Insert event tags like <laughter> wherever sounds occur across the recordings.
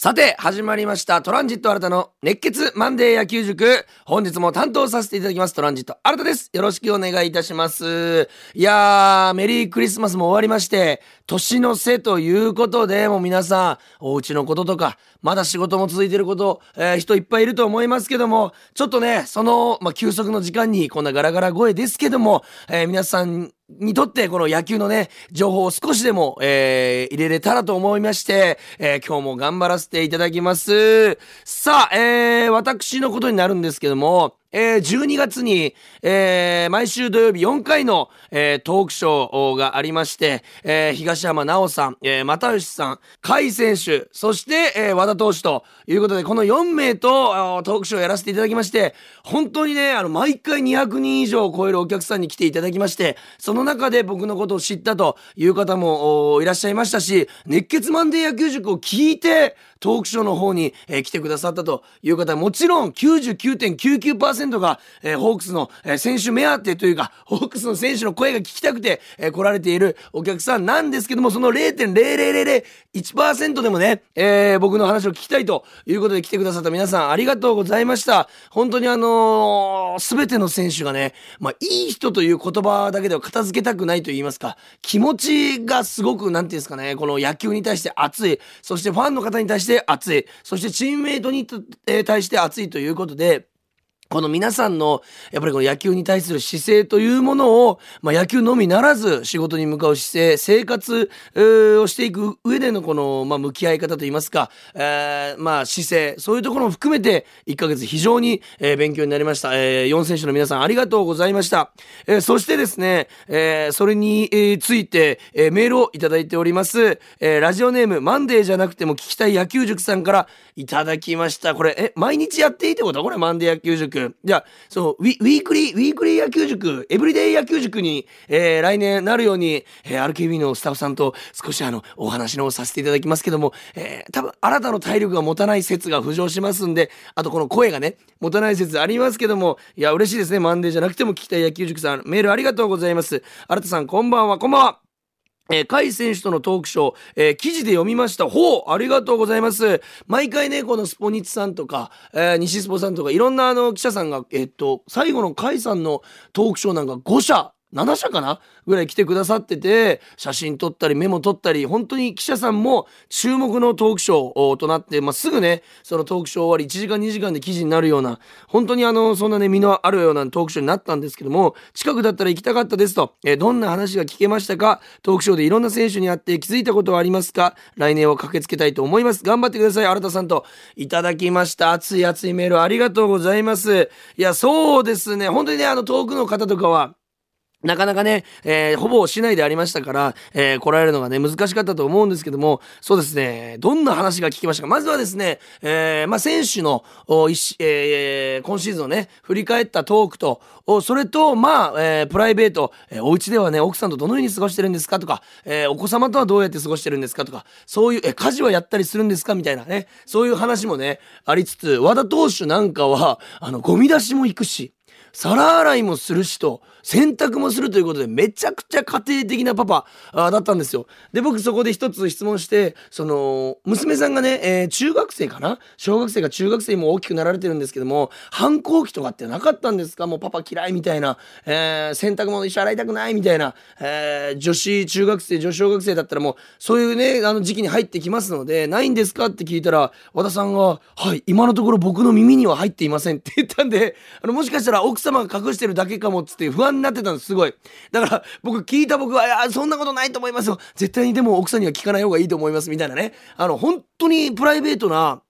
さて、始まりました。トランジット新たの熱血マンデー野球塾。本日も担当させていただきます。トランジット新たです。よろしくお願いいたします。いやー、メリークリスマスも終わりまして、年の瀬ということで、もう皆さん、お家のこととか、まだ仕事も続いていること、えー人いっぱいいると思いますけども、ちょっとね、その、まあ、休息の時間にこんなガラガラ声ですけども、えー皆さんにとってこの野球のね、情報を少しでも、えー入れれたらと思いまして、えー今日も頑張らせていただきます。さあ、えー私のことになるんですけども、えー12月に、えー毎週土曜日4回の、えートークショーがありまして、えー東山奈緒さん、えー又吉さん、甲斐選手、そして、えー和田投手ということで、この4名とトークショーをやらせていただきまして、本当にね、あの、毎回200人以上を超えるお客さんに来ていただきまして、その中で僕のことを知ったという方もいらっしゃいましたし、熱血マンデー野球塾を聞いて、トークショーの方に、えー来てくださったという方もちろん99.99%が、えーホークスの、えー選手目当てというか、ホークスの選手の声が聞きたくて、えー来られているお客さんなんですけども、その0.0001%でもね、えー僕の話を聞きたいということで来てくださった皆さんありがとうございました。本当にあのすべての選手がね、まあ、いい人という言葉だけでは片付けたくないと言いますか、気持ちがすごく、なんていうんですかね、この野球に対して熱い、そしてファンの方に対して熱い、そしてチームメイトにえ対して熱いということで、この皆さんの、やっぱりこの野球に対する姿勢というものを、まあ野球のみならず仕事に向かう姿勢、生活をしていく上でのこの、まあ向き合い方といいますか、えーまあ姿勢、そういうところも含めて1ヶ月非常に、えー勉強になりました。え4選手の皆さんありがとうございました。えーそしてですね、えーそれに、ついて、えーメールをいただいております。えーラジオネームマンデーじゃなくても聞きたい野球塾さんからいただきました。これ、え、毎日やっていいってこと？これマンデー野球塾。じゃあ、そう、ウィウィークリー、ウィークリー野球塾、エブリデイ野球塾に、えー来年なるように、えー RKB のスタッフさんと少しあの、お話のさせていただきますけども、えー多分、新たの体力が持たない説が浮上しますんで、あとこの声がね、持たない説ありますけども、いや、嬉しいですね。マンデーじゃなくても聞きたい野球塾さん、メールありがとうございます。新田さん、こんばんは、こんばんは。えー、甲斐選手とのトークショー、えー記事で読みました。ほうありがとうございます。毎回ね、このスポニチさんとか、えー西スポさんとか、いろんなあの記者さんが、えっと、最後の甲斐さんのトークショーなんか5社、7社かな？ぐらい来てくださってて、写真撮ったりメモ撮ったり、本当に記者さんも注目のトークショーとなって、まあ、すぐね、そのトークショー終わり1時間2時間で記事になるような、本当にあの、そんなね、身のあるようなトークショーになったんですけども、近くだったら行きたかったですと、えどんな話が聞けましたか？トークショーでいろんな選手に会って気づいたことはありますか？来年は駆けつけたいと思います。頑張ってください。新田さんといただきました。熱い熱いメールありがとうございます。いや、そうですね。本当にね、あの、遠くの方とかは、なかなかね、えーほぼ市内でありましたから、えー来られるのがね、難しかったと思うんですけども、そうですね、どんな話が聞きましたか？まずはですね、えーまあ、選手の、おえー今シーズンをね、振り返ったトークと、それと、まあ、えープライベート、えーお家ではね、奥さんとどのように過ごしてるんですかとか、えーお子様とはどうやって過ごしてるんですかとか、そういう、えー家事はやったりするんですかみたいなね、そういう話もね、ありつつ、和田投手なんかは、あの、ゴミ出しも行くし、皿洗いもするしと、洗濯もするということで、めちゃくちゃ家庭的なパパだったんですよ。で、僕そこで一つ質問して、その、娘さんがね、えー中学生かな？小学生か中学生も大きくなられてるんですけども、反抗期とかってなかったんですか？もうパパ嫌いみたいな、えー洗濯物一緒洗いたくないみたいな、えー女子中学生、女子小学生だったらもう、そういうね、あの時期に入ってきますので、ないんですか？って聞いたら、和田さんが、はい、今のところ僕の耳には入っていませんって言ったんで、あの、もしかしたら奥さん様が隠してるだけかもっつって不安になってたんです、すごい。だから、僕聞いた僕は、いや、そんなことないと思いますよ。絶対にでも奥さんには聞かない方がいいと思います、みたいなね。あの、本当にプライベートな、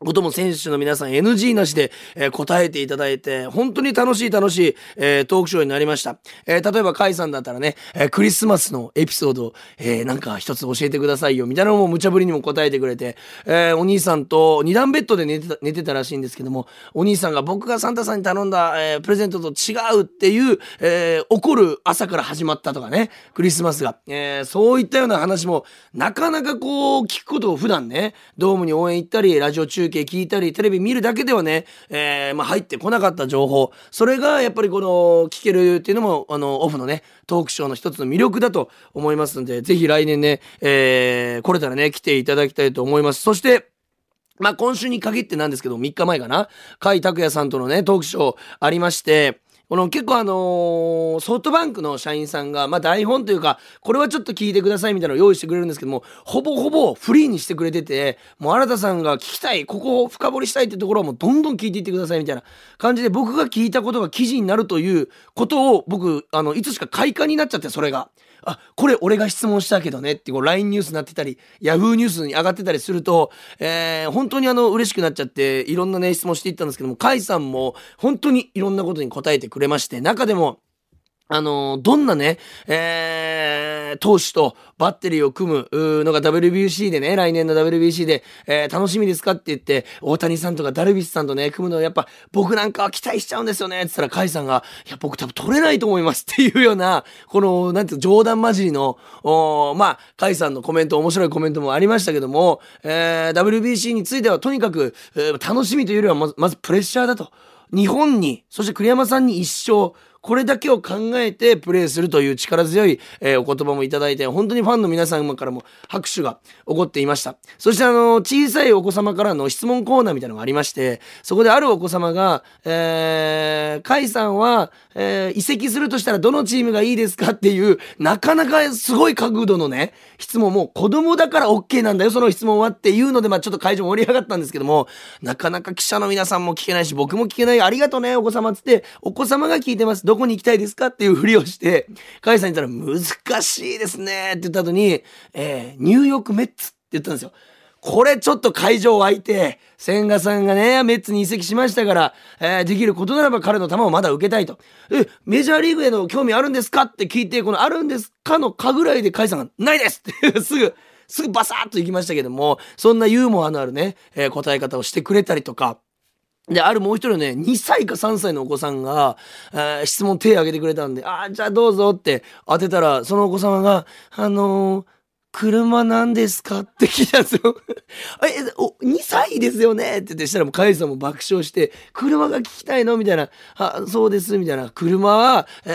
ことも選手の皆さん NG なしで、えー答えていただいて、本当に楽しい楽しい、えートークショーになりました。えー例えば、カイさんだったらね、えークリスマスのエピソードを、えなんか一つ教えてくださいよ、みたいなのも無茶ぶりにも答えてくれて、えーお兄さんと二段ベッドで寝てた寝てたらしいんですけども、お兄さんが僕がサンタさんに頼んだ、えープレゼントと違うっていう、えー怒る朝から始まったとかね、クリスマスが。えーそういったような話も、なかなかこう、聞くことを普段ね、ドームに応援行ったり、ラジオ中継聞いたり、テレビ見るだけではね、えーまあ入ってこなかった情報、それがやっぱりこの、聞けるっていうのも、あの、オフのね、トークショーの一つの魅力だと思いますんで、是非来年ね、えー来れたらね、来ていただきたいと思います。そして、まあ今週に限ってなんですけど、3日前かな、甲斐拓也さんとのね、トークショーありまして、この結構あのー、ソフトバンクの社員さんが、まあ台本というか、これはちょっと聞いてくださいみたいなのを用意してくれるんですけども、ほぼほぼフリーにしてくれてて、もう新田さんが聞きたい、ここを深掘りしたいってところはもうどんどん聞いていってくださいみたいな感じで、僕が聞いたことが記事になるということを、僕、あの、いつしか快感になっちゃって、それが。あこれ俺が質問したけどねってこう LINE ニュースになってたり Yahoo ニュースに上がってたりすると、えー、本当にあの嬉しくなっちゃっていろんなね質問していったんですけども甲斐さんも本当にいろんなことに答えてくれまして中でもあのどんなね、えー、投手とバッテリーを組むのが WBC でね、来年の WBC で、えー、楽しみですかって言って、大谷さんとかダルビッシュさんとね、組むのやっぱ僕なんかは期待しちゃうんですよねって言ったら、甲斐さんが、いや、僕多分取れないと思いますっていうような、この、なんていう冗談交じりの、まあ、甲斐さんのコメント、面白いコメントもありましたけども、えー、WBC についてはとにかく、えー、楽しみというよりはまず、まずプレッシャーだと。日本に、そして栗山さんに一生、これだけを考えてプレーするという力強い、えー、お言葉もいただいて、本当にファンの皆さんからも拍手が起こっていました。そしてあの、小さいお子様からの質問コーナーみたいなのがありまして、そこであるお子様が、えー、カイさんは、えー、移籍するとしたらどのチームがいいですかっていう、なかなかすごい角度のね、質問も子供だから OK なんだよ、その質問はっていうので、まあちょっと会場盛り上がったんですけども、なかなか記者の皆さんも聞けないし、僕も聞けない、ありがとね、お子様つって、お子様が聞いてます。どこに行きたいですかっていうふりをして、カイさんに言ったら、難しいですねって言った後に、えー、ニューヨークメッツって言ったんですよ。これちょっと会場湧いて、千賀さんがね、メッツに移籍しましたから、えー、できることならば彼の球をまだ受けたいと。え、メジャーリーグへの興味あるんですかって聞いて、このあるんですかのかぐらいで甲斐さんが、ないですって <laughs> すぐ、すぐバサッと行きましたけども、そんなユーモアのあるね、えー、答え方をしてくれたりとか、で、あるもう一人ね、2歳か3歳のお子さんが、えー、質問手挙げてくれたんで、ああ、じゃあどうぞって当てたら、そのお子様が、あのー車なんですか？って聞いたんですよ。<laughs> え、お、2歳ですよね？って言ってしたらもう、カイさんも爆笑して、車が聞きたいの？みたいな。あ、そうです、みたいな。車は、え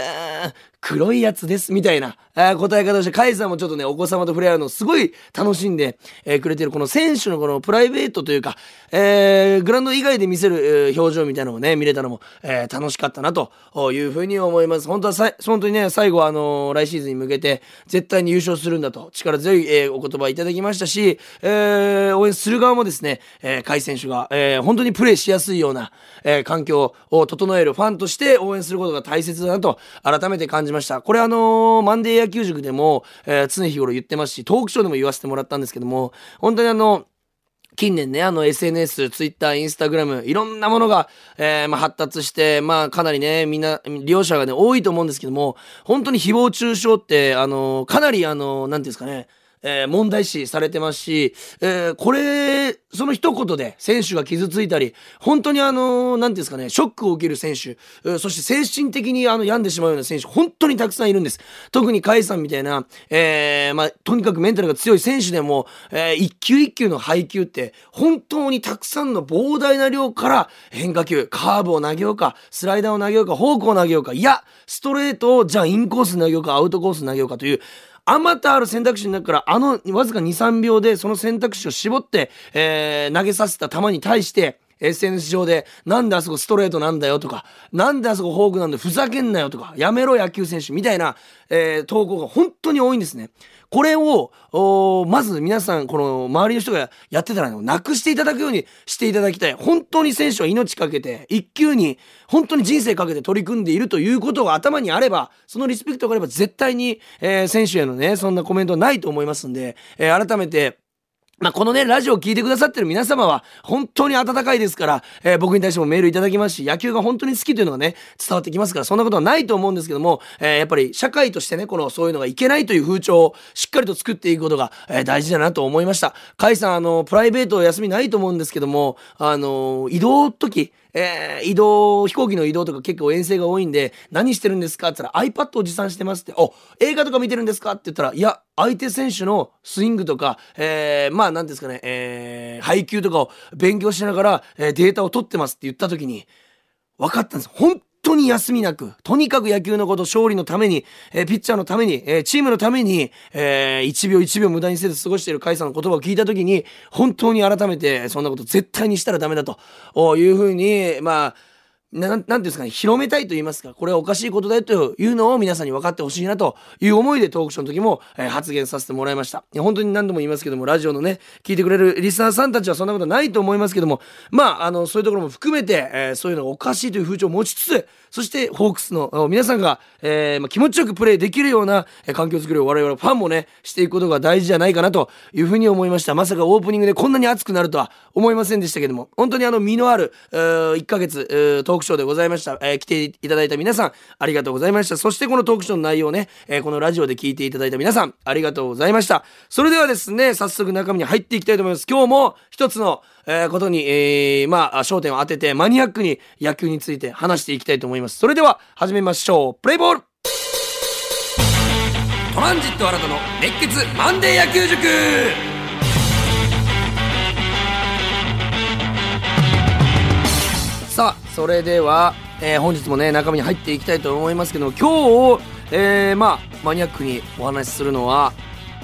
ー、黒いやつです、みたいな、あ答え方をして、カイさんもちょっとね、お子様と触れ合うのをすごい楽しんで、え、くれてる、この選手のこのプライベートというか、えー、グラウンド以外で見せる、え、表情みたいなのをね、見れたのも、えー、楽しかったなというふうに思います。本当はさ、本当にね、最後はあのー、来シーズンに向けて、絶対に優勝するんだと、力強い、え、お言葉いただきましたし、えー、応援する側もですね、えー、カイ選手が、え、本当にプレーしやすいような、え、環境を整えるファンとして応援することが大切だなと、改めて感じました。ました。これあのー、マンデー野球塾でも、えー、常日頃言ってますし、トークショーでも言わせてもらったんですけども、本当にあの、近年ね、あの SNS、Twitter、Instagram、いろんなものが、えー、まあ、発達して、まあ、かなりね、みんな、利用者がね、多いと思うんですけども、本当に誹謗中傷って、あの、かなりあの、なんていうんですかね、えー、問題視されてますし、えー、これ、その一言で選手が傷ついたり、本当にあの、なんていうんですかね、ショックを受ける選手、そして精神的にあの病んでしまうような選手、本当にたくさんいるんです。特に甲斐さんみたいな、えー、まあ、とにかくメンタルが強い選手でも、えー、一球一球の配球って、本当にたくさんの膨大な量から変化球、カーブを投げようか、スライダーを投げようか、フォークを投げようか、いや、ストレートをじゃあインコース投げようか、アウトコース投げようかという、あまたある選択肢の中からあのわずか23秒でその選択肢を絞って、えー、投げさせた球に対して SNS 上で、なんであそこストレートなんだよとか、なんであそこフォークなんだよふざけんなよとか、やめろ野球選手みたいな、えー、投稿が本当に多いんですね。これを、まず皆さん、この周りの人がやってたら、なくしていただくようにしていただきたい。本当に選手は命かけて、一級に、本当に人生かけて取り組んでいるということが頭にあれば、そのリスペクトがあれば絶対に、えー、選手へのね、そんなコメントはないと思いますんで、えー、改めて、まあ、このね、ラジオを聞いてくださってる皆様は、本当に温かいですから、えー、僕に対してもメールいただきますし、野球が本当に好きというのがね、伝わってきますから、そんなことはないと思うんですけども、えー、やっぱり社会としてね、この、そういうのがいけないという風潮をしっかりと作っていくことが、えー、大事だなと思いました。甲斐さん、あの、プライベート休みないと思うんですけども、あの、移動時、えー、移動、飛行機の移動とか結構遠征が多いんで、何してるんですか？って言ったら iPad を持参してますって、お、映画とか見てるんですか？って言ったら、いや、相手選手のスイングとか、えー、まあなんですかね、えー、配球とかを勉強しながら、えー、データを取ってますって言った時に、分かったんです。本当に休みなく、とにかく野球のこと、勝利のために、えー、ピッチャーのために、えー、チームのために、えー、1秒1秒無駄にせず過ごしている甲斐さんの言葉を聞いたときに、本当に改めて、そんなこと絶対にしたらダメだというふうに、まあ、なんていうんですかね、広めたいと言いますか、これはおかしいことだよというのを皆さんに分かってほしいなという思いでトークショーの時も、えー、発言させてもらいました。本当に何度も言いますけども、ラジオのね、聞いてくれるリスナーさんたちはそんなことないと思いますけども、まあ、あの、そういうところも含めて、えー、そういうのがおかしいという風潮を持ちつつ、そしてホークスの皆さんが、えーまあ、気持ちよくプレーできるような、環境づくりを我々ファンもね、していくことが大事じゃないかなというふうに思いました。まさかオープニングでこんなに熱くなるとは思いませんでしたけども、本当にあの、身のある、1ヶ月、トーククショーでございました。えー、来ていただいた皆さん、ありがとうございました。そしてこのトークショーの内容ね、えー、このラジオで聞いていただいた皆さん、ありがとうございました。それではですね、早速中身に入っていきたいと思います。今日も一つの、えー、ことに、えー、まあ、焦点を当ててマニアックに野球について話していきたいと思います。それでは始めましょう。プレイボールトランジット新たの熱血マンデー野球塾それでは、えー、本日もね、中身に入っていきたいと思いますけど、今日、えー、まあ、マニアックにお話しするのは、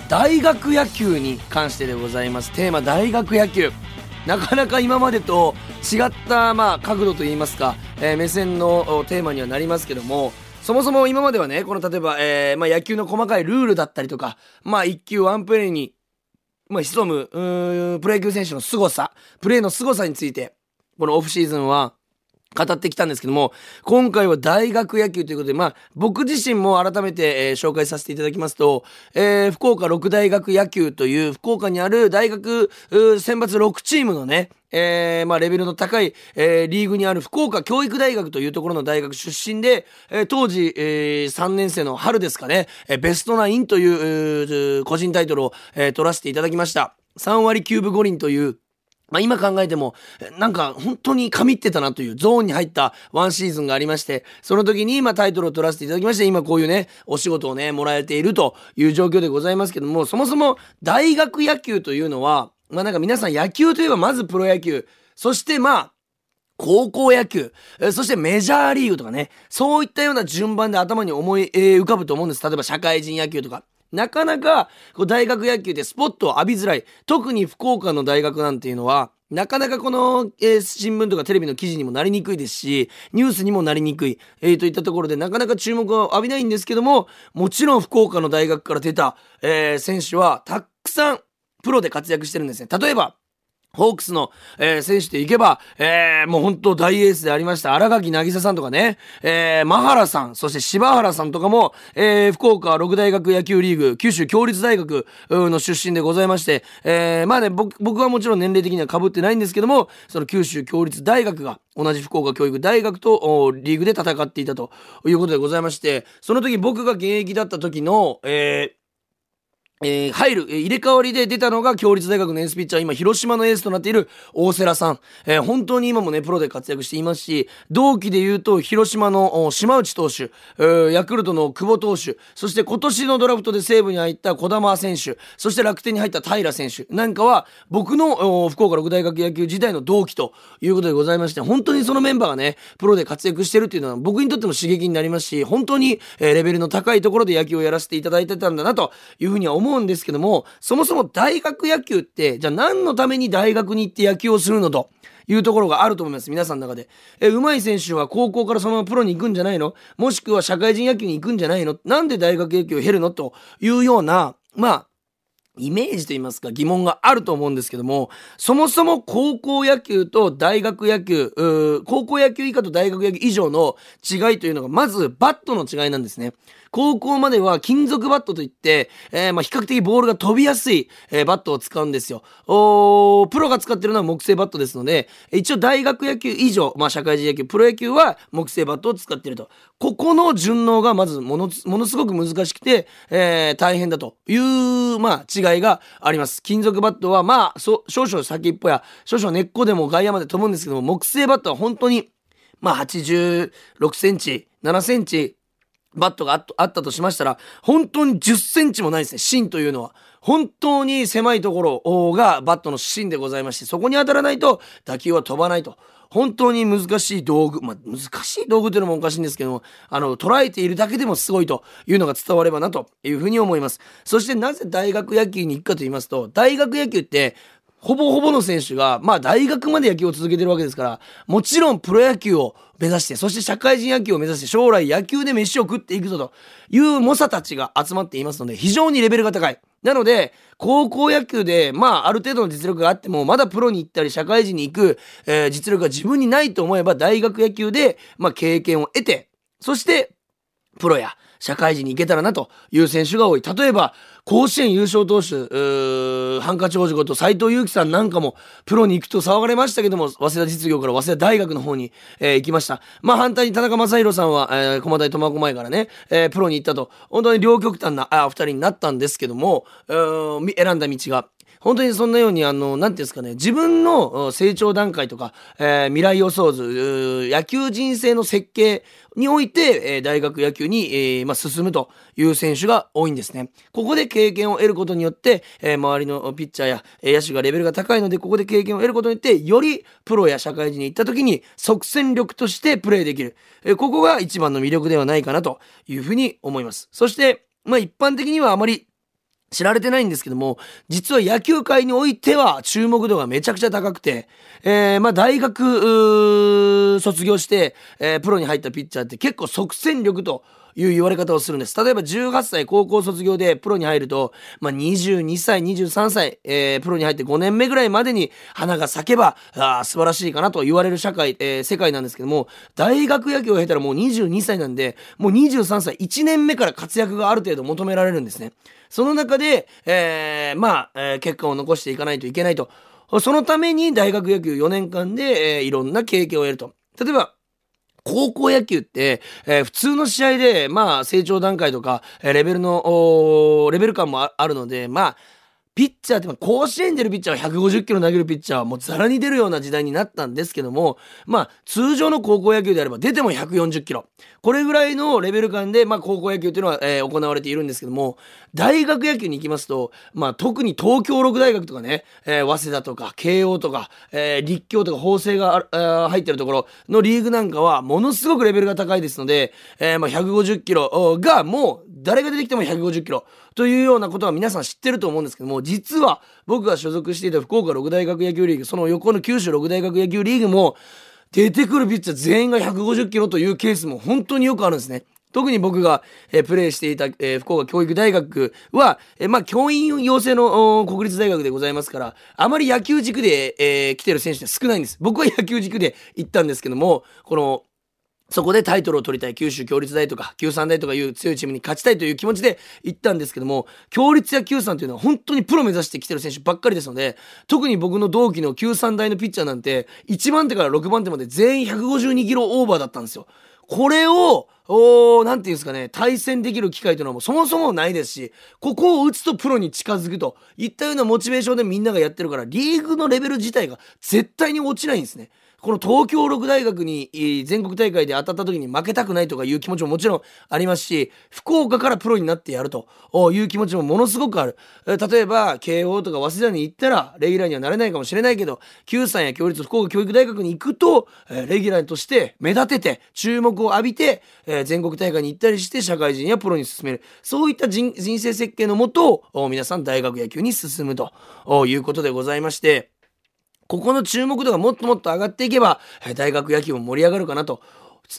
大学野球に関してでございます。テーマ、大学野球。なかなか今までと違った、まあ、角度といいますか、えー、目線のテーマにはなりますけども、そもそも今まではね、この例えば、え、まあ、野球の細かいルールだったりとか、まあ、一球ワンプレーに、まあ、潜む、プロ野球選手の凄さ、プレーの凄さについて、このオフシーズンは、語ってきたんですけども、今回は大学野球ということで、まあ、僕自身も改めて、えー、紹介させていただきますと、えー、福岡六大学野球という福岡にある大学選抜6チームのね、えー、まあ、レベルの高い、えー、リーグにある福岡教育大学というところの大学出身で、えー、当時、えー、3年生の春ですかね、え、ベストナインという個人タイトルを、え、取らせていただきました。3割9分5厘という、まあ今考えても、なんか本当に神ってたなというゾーンに入ったワンシーズンがありまして、その時に今タイトルを取らせていただきまして、今こういうね、お仕事をね、もらえているという状況でございますけども、そもそも大学野球というのは、まあなんか皆さん野球といえばまずプロ野球、そしてまあ、高校野球、そしてメジャーリーグとかね、そういったような順番で頭に思い浮かぶと思うんです。例えば社会人野球とか。なかなかこう大学野球でスポットを浴びづらい。特に福岡の大学なんていうのは、なかなかこの、えー、新聞とかテレビの記事にもなりにくいですし、ニュースにもなりにくい、えー、といったところでなかなか注目を浴びないんですけども、もちろん福岡の大学から出た、えー、選手はたくさんプロで活躍してるんですね。例えば、ホークスの、えー、選手でいけば、えー、もう本当大エースでありました、荒垣渚さんとかね、えー、マハラさん、そして柴原さんとかも、えー、福岡六大学野球リーグ、九州共立大学の出身でございまして、えー、まあね、僕、僕はもちろん年齢的には被ってないんですけども、その九州共立大学が、同じ福岡教育大学とリーグで戦っていたということでございまして、その時僕が現役だった時の、えー、えー、入る、えー、入れ替わりで出たのが強立大学のエースピッチャー、今、広島のエースとなっている大瀬良さん。えー、本当に今もね、プロで活躍していますし、同期で言うと、広島の島内投手、えー、ヤクルトの久保投手、そして今年のドラフトで西武に入った児玉選手、そして楽天に入った平選手なんかは、僕の福岡六大学野球時代の同期ということでございまして、本当にそのメンバーがね、プロで活躍してるっていうのは僕にとっても刺激になりますし、本当に、えー、レベルの高いところで野球をやらせていただいてたんだなというふうには思思うんですけども、そもそも大学野球って、じゃあ何のために大学に行って野球をするのと。いうところがあると思います。皆さんの中で。え、上手い選手は高校からそのままプロに行くんじゃないの？もしくは社会人野球に行くんじゃないの？なんで大学野球を経るの？というような、まあ、イメージと言いますか疑問があると思うんですけども、そもそも高校野球と大学野球、高校野球以下と大学野球以上の違いというのが、まずバットの違いなんですね。高校までは金属バットといって、えー、まあ比較的ボールが飛びやすい、えー、バットを使うんですよ。おプロが使ってるのは木製バットですので、一応大学野球以上、まあ社会人野球、プロ野球は木製バットを使っていると。ここの順応がまずものものすごく難しくて、えー、大変だという、まあ違いがあります。金属バットはまあ、そ少々先っぽや、少々根っこでも外野まで飛ぶんですけども、木製バットは本当に、まあ86センチ、7センチ、バットがあったとしましたら、本当に10センチもないですね、芯というのは。本当に狭いところがバットの芯でございまして、そこに当たらないと打球は飛ばないと。本当に難しい道具、まあ、難しい道具というのもおかしいんですけども、あの、捉えているだけでもすごいというのが伝わればなというふうに思います。そしてなぜ大学野球に行くかと言いますと、大学野球ってほぼほぼの選手が、まあ大学まで野球を続けてるわけですから、もちろんプロ野球を目指して、そして社会人野球を目指して将来野球で飯を食っていくぞという猛者たちが集まっていますので、非常にレベルが高い。なので、高校野球で、まあ、ある程度の実力があっても、まだプロに行ったり、社会人に行く、えー、実力が自分にないと思えば、大学野球で、まあ、経験を得て、そして、プロや社会人に行けたらなという選手が多い。例えば、甲子園優勝投手、ハンカチ王子こと斎藤佑樹さんなんかもプロに行くと騒がれましたけども、早稲田実業から早稲田大学の方に、えー、行きました。まあ反対に田中将大さんは、えー、駒大苫小牧からね、えー、プロに行ったと、本当に両極端なあ二人になったんですけども、選んだ道が、本当にそんなように、あの、なんていうんですかね、自分の成長段階とか、えー、未来予想図、野球人生の設計において、えー、大学野球に、えー、ま、進むという選手が多いんですね。ここで経験を得ることによって、えー、周りのピッチャーや、野手がレベルが高いので、ここで経験を得ることによって、よりプロや社会人に行った時に即戦力としてプレーできる。えここが一番の魅力ではないかなというふうに思います。そして、まあ、一般的にはあまり知られてないんですけども、実は野球界においては注目度がめちゃくちゃ高くて、えー、まあ大学、卒業して、えー、プロに入ったピッチャーって結構即戦力という言われ方をするんです。例えば18歳高校卒業でプロに入ると、まあ、22歳、23歳、えー、プロに入って5年目ぐらいまでに花が咲けば、あ素晴らしいかなと言われる社会、えー、世界なんですけども、大学野球を経たらもう22歳なんで、もう23歳、1年目から活躍がある程度求められるんですね。その中で、えー、まあ、えー、結果を残していかないといけないと。そのために大学野球4年間で、えー、いろんな経験を得ると。例えば、高校野球って、えー、普通の試合で、まあ、成長段階とか、え、レベルの、レベル感もあるので、まあ、ピッチャーって甲子園出るピッチャーは150キロ投げるピッチャーはもうザラに出るような時代になったんですけどもまあ通常の高校野球であれば出ても140キロ。これぐらいのレベル感で、まあ、高校野球っていうのは、えー、行われているんですけども大学野球に行きますと、まあ、特に東京六大学とかね、えー、早稲田とか慶応とか、えー、立教とか法政が入ってるところのリーグなんかはものすごくレベルが高いですので、えーまあ、150キロがもう誰が出てきても150キロというようなことは皆さん知ってると思うんですけども、実は僕が所属していた福岡六大学野球リーグ、その横の九州六大学野球リーグも、出てくるピッチャー全員が150キロというケースも本当によくあるんですね。特に僕が、えー、プレーしていた、えー、福岡教育大学は、えー、まあ、教員養成の国立大学でございますから、あまり野球軸で、えー、来てる選手って少ないんです。僕は野球軸で行ったんですけども、この、そこでタイトルを取りたい九州共立大とか九三大とかいう強いチームに勝ちたいという気持ちで行ったんですけども共立や九三というのは本当にプロ目指してきてる選手ばっかりですので特に僕の同期の九三大のピッチャーなんて1番手から6番手まで全員152キロオーバーだったんですよ。これをおーなんていうんですかね、対戦できる機会というのはもうそもそもないですし、ここを打つとプロに近づくといったようなモチベーションでみんながやってるから、リーグのレベル自体が絶対に落ちないんですね。この東京六大学に全国大会で当たった時に負けたくないとかいう気持ちももちろんありますし福岡からプロになってやるという気持ちもものすごくある。例えば慶応とか早稲田に行ったらレギュラーにはなれないかもしれないけど九三や共立福岡教育大学に行くとレギュラーとして目立てて注目を浴びて全国大会に行ったりして社会人やプロに進める。そういった人生設計のもと皆さん大学野球に進むということでございまして。ここの注目度がもっともっと上がっていけば、大学野球も盛り上がるかなと。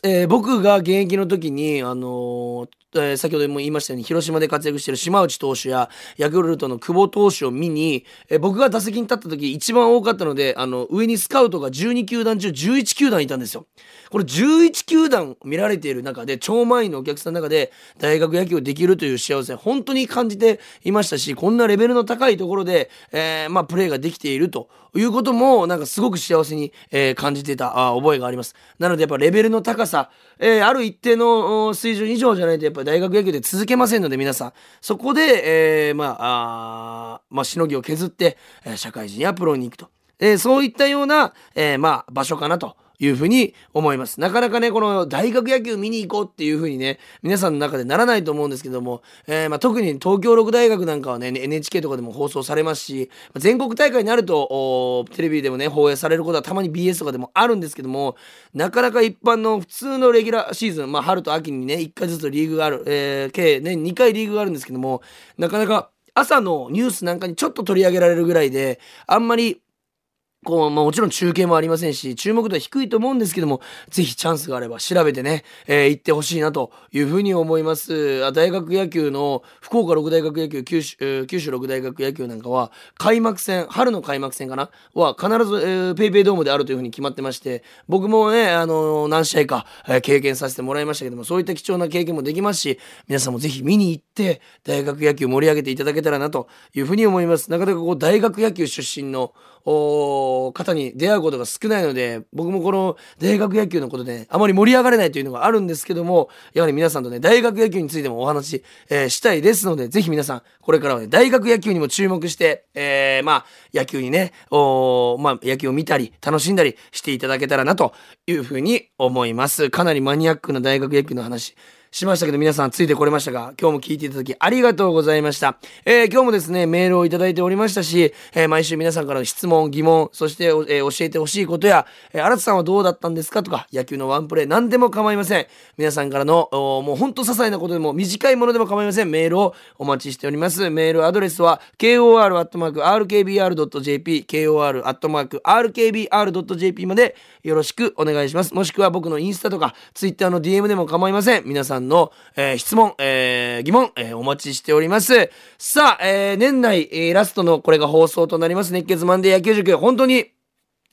えー、僕が現役の時に、あのー、えー、先ほども言いましたように広島で活躍している島内投手やヤクルトの久保投手を見に、えー、僕が打席に立った時一番多かったのであの上にスカウトが12球団中11球団いたんですよ。これ11球団見られている中で超満員のお客さんの中で大学野球できるという幸せ本当に感じていましたしこんなレベルの高いところで、えー、まあ、プレーができているということもなんかすごく幸せに、え感じていたあ覚えがあります。なのでやっぱレベルの高さ、えある一定の水準以上じゃないとやっぱぱり大学野球で続けませんので皆さん。そこで、えー、まああまあしのぎを削って、え、社会人やプロに行くと、えー、そういったような、えー、まあ場所かなと。いうふうに思います。なかなかね、この大学野球見に行こうっていうふうにね、皆さんの中でならないと思うんですけども、えー、まあ、特に東京六大学なんかはね、NHK とかでも放送されますし、全国大会になると、テレビでもね、放映されることはたまに BS とかでもあるんですけども、なかなか一般の普通のレギュラーシーズン、まあ、春と秋にね、1回ずつリーグがある、えー、計ね、2回リーグがあるんですけども、なかなか朝のニュースなんかにちょっと取り上げられるぐらいで、あんまりこう、まあ、もちろん中継もありませんし、注目度は低いと思うんですけども、ぜひチャンスがあれば調べてね、えー、行ってほしいなというふうに思います。大学野球の、福岡六大学野球、九州、九州六大学野球なんかは、開幕戦、春の開幕戦かな？は必ず、えー、ペイペイドームであるというふうに決まってまして、僕もね、あのー、何試合か、えー、経験させてもらいましたけども、そういった貴重な経験もできますし、皆さんもぜひ見に行って、大学野球盛り上げていただけたらなというふうに思います。なかなかこう、大学野球出身の、方に出会うことが少ないので、僕もこの大学野球のことで、ね、あまり盛り上がれないというのがあるんですけども、やはり皆さんとね、大学野球についてもお話し、えー、したいですので、ぜひ皆さん、これからはね、大学野球にも注目して、えー、まあ、野球にね、おまあ、野球を見たり、楽しんだりしていただけたらなというふうに思います。かなりマニアックな大学野球の話、しましたけど皆さんついてこれましたが、今日も聞いていただきありがとうございました。えー、今日もですね、メールをいただいておりましたし、えー、毎週皆さんからの質問、疑問、そして、えー、教えてほしいことや、えー、新さんはどうだったんですかとか、野球のワンプレー何でも構いません。皆さんからの、もうほんと些細なことでも短いものでも構いません。メールをお待ちしております。メールアドレスは、kor.rkbr.jp、kor.rkbr.jp までよろしくお願いします。もしくは僕のインスタとか、ツイッターの DM でも構いません。皆さんの、えー、質問、えー、疑問、えー、お待ちしております。さあ、えー、年内、えー、ラストのこれが放送となります。熱血マンデー野球塾。本当に、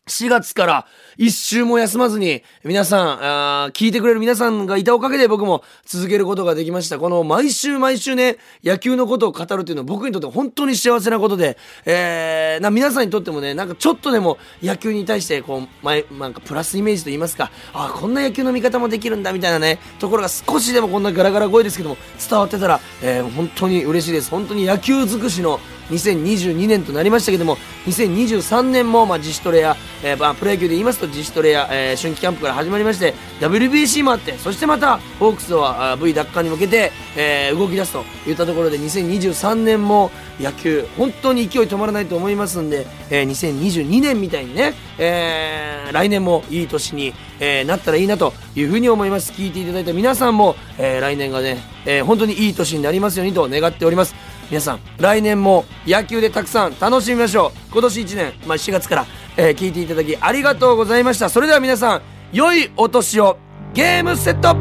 4月から一週も休まずに皆さんあ聞いてくれる皆さんがいたおかげで僕も続けることができました。この毎週毎週ね野球のことを語るというのは僕にとって本当に幸せなことで、えー、な皆さんにとってもねなんかちょっとでも野球に対してこう前なんかプラスイメージと言いますかあこんな野球の見方もできるんだみたいなねところが少しでもこんなガラガラ声ですけども伝わってたら、えー、本当に嬉しいです。本当に野球尽くしの2022年となりましたけども2023年も、まあ、自主トレや、えーまあ、プロ野球で言いますと自主トレや、えー、春季キャンプから始まりまして WBC もあってそしてまたホークスは V 奪還に向けて、えー、動き出すといったところで2023年も野球本当に勢い止まらないと思いますんで、えー、2022年みたいにね、えー、来年もいい年に、えー、なったらいいなというふうに思います。聞いていただいた皆さんも、えー、来年がね、えー、本当にいい年になりますようにと願っております。皆さん来年も野球でたくさん楽しみましょう。今年1年、まあ、4月から、えー、聞いていただきありがとうございました。それでは皆さん良いお年を。ゲームセット。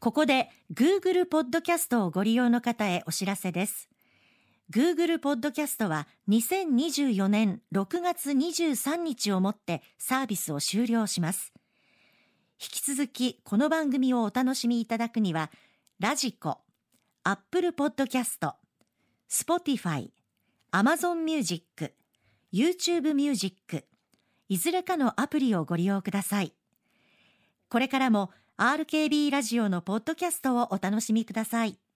ここで Google ポッドキャストをご利用の方へお知らせです。Google ポッドキャストは2024年6月23日をもってサービスを終了します。引き続きこの番組をお楽しみいただくにはラジコ、アップルポッドキャスト、スポティファイ、アマゾンミュージック、YouTube ミュージック、いずれかのアプリをご利用ください。これからも RKB ラジオのポッドキャストをお楽しみください。